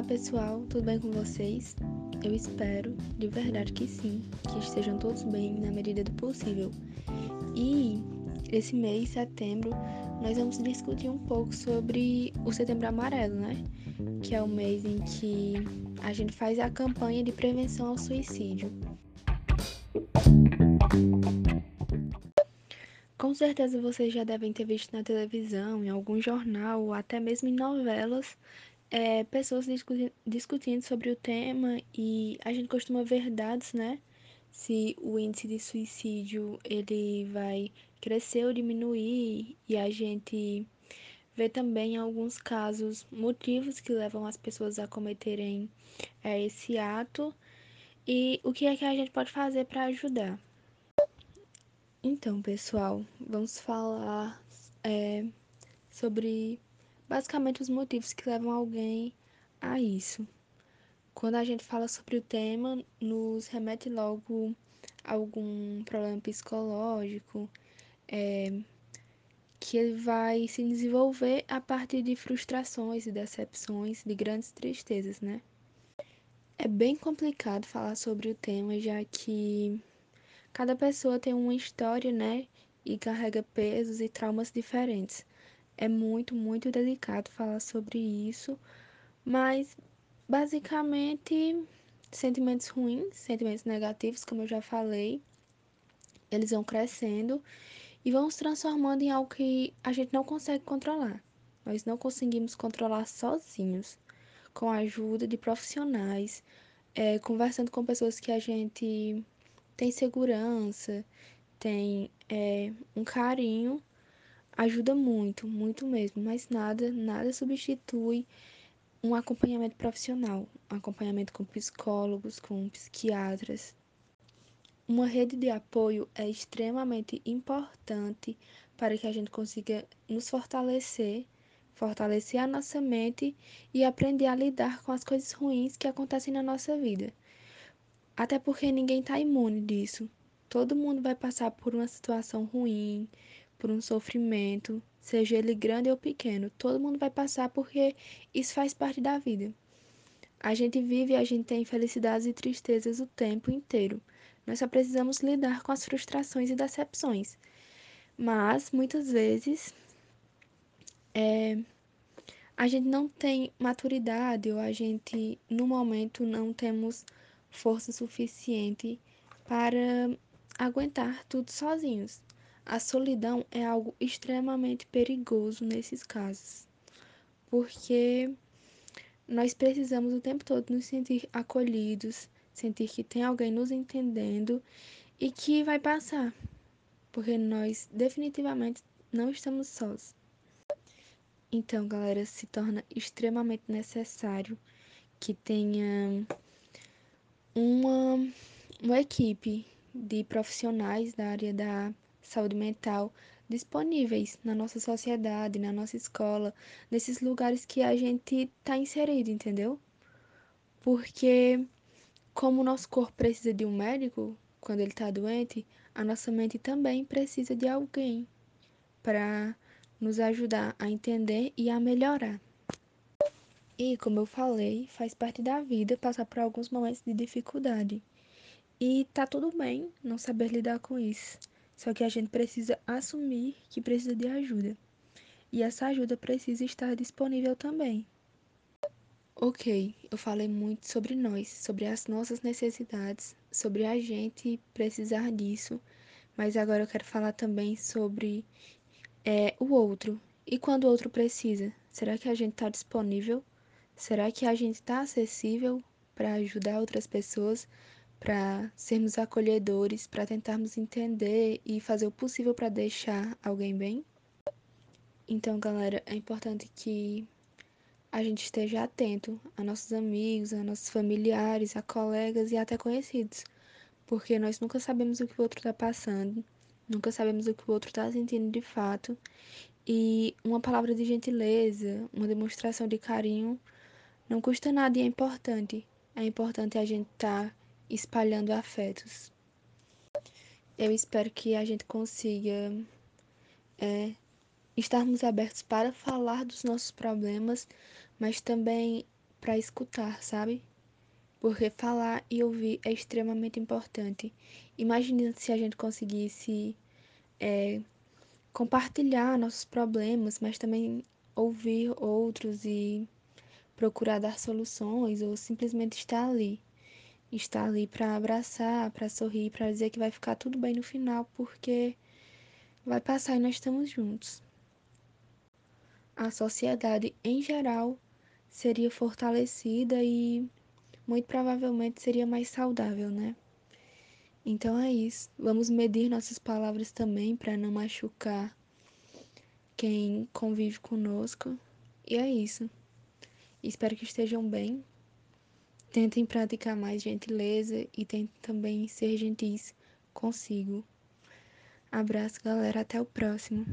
Olá pessoal, tudo bem com vocês? Eu espero, de verdade que sim, que estejam todos bem na medida do possível. E esse mês, setembro, nós vamos discutir um pouco sobre o Setembro Amarelo, né? Que é o mês em que a gente faz a campanha de prevenção ao suicídio. Com certeza vocês já devem ter visto na televisão, em algum jornal ou até mesmo em novelas é, pessoas discuti discutindo sobre o tema e a gente costuma ver dados, né? Se o índice de suicídio ele vai crescer ou diminuir e a gente vê também em alguns casos motivos que levam as pessoas a cometerem é, esse ato e o que é que a gente pode fazer para ajudar. Então, pessoal, vamos falar é, sobre basicamente os motivos que levam alguém a isso. Quando a gente fala sobre o tema, nos remete logo a algum problema psicológico, é, que ele vai se desenvolver a partir de frustrações e decepções, de grandes tristezas, né? É bem complicado falar sobre o tema, já que cada pessoa tem uma história, né? E carrega pesos e traumas diferentes é muito, muito delicado falar sobre isso, mas basicamente sentimentos ruins, sentimentos negativos, como eu já falei, eles vão crescendo e vão se transformando em algo que a gente não consegue controlar. Nós não conseguimos controlar sozinhos, com a ajuda de profissionais, é, conversando com pessoas que a gente tem segurança, tem é, um carinho ajuda muito, muito mesmo, mas nada, nada substitui um acompanhamento profissional, um acompanhamento com psicólogos, com psiquiatras. Uma rede de apoio é extremamente importante para que a gente consiga nos fortalecer, fortalecer a nossa mente e aprender a lidar com as coisas ruins que acontecem na nossa vida. Até porque ninguém está imune disso. Todo mundo vai passar por uma situação ruim, por um sofrimento, seja ele grande ou pequeno. Todo mundo vai passar porque isso faz parte da vida. A gente vive e a gente tem felicidades e tristezas o tempo inteiro. Nós só precisamos lidar com as frustrações e decepções. Mas muitas vezes é, a gente não tem maturidade ou a gente no momento não temos força suficiente para aguentar tudo sozinhos. A solidão é algo extremamente perigoso nesses casos, porque nós precisamos o tempo todo nos sentir acolhidos, sentir que tem alguém nos entendendo e que vai passar, porque nós definitivamente não estamos sós. Então, galera, se torna extremamente necessário que tenha uma, uma equipe de profissionais da área da saúde mental disponíveis na nossa sociedade, na nossa escola, nesses lugares que a gente está inserido, entendeu? Porque como o nosso corpo precisa de um médico quando ele está doente, a nossa mente também precisa de alguém para nos ajudar a entender e a melhorar. E, como eu falei, faz parte da vida passar por alguns momentos de dificuldade. E tá tudo bem não saber lidar com isso. Só que a gente precisa assumir que precisa de ajuda. E essa ajuda precisa estar disponível também. Ok, eu falei muito sobre nós, sobre as nossas necessidades, sobre a gente precisar disso, mas agora eu quero falar também sobre é, o outro. E quando o outro precisa? Será que a gente está disponível? Será que a gente está acessível para ajudar outras pessoas? Para sermos acolhedores, para tentarmos entender e fazer o possível para deixar alguém bem. Então, galera, é importante que a gente esteja atento a nossos amigos, a nossos familiares, a colegas e até conhecidos, porque nós nunca sabemos o que o outro está passando, nunca sabemos o que o outro está sentindo de fato, e uma palavra de gentileza, uma demonstração de carinho não custa nada e é importante. É importante a gente estar tá espalhando afetos. Eu espero que a gente consiga é, estarmos abertos para falar dos nossos problemas, mas também para escutar, sabe? Porque falar e ouvir é extremamente importante. Imagina se a gente conseguisse é, compartilhar nossos problemas, mas também ouvir outros e procurar dar soluções ou simplesmente estar ali. Estar ali para abraçar, para sorrir, para dizer que vai ficar tudo bem no final, porque vai passar e nós estamos juntos. A sociedade em geral seria fortalecida e muito provavelmente seria mais saudável, né? Então é isso. Vamos medir nossas palavras também para não machucar quem convive conosco. E é isso. Espero que estejam bem. Tentem praticar mais gentileza e tentem também ser gentis consigo. Abraço, galera. Até o próximo.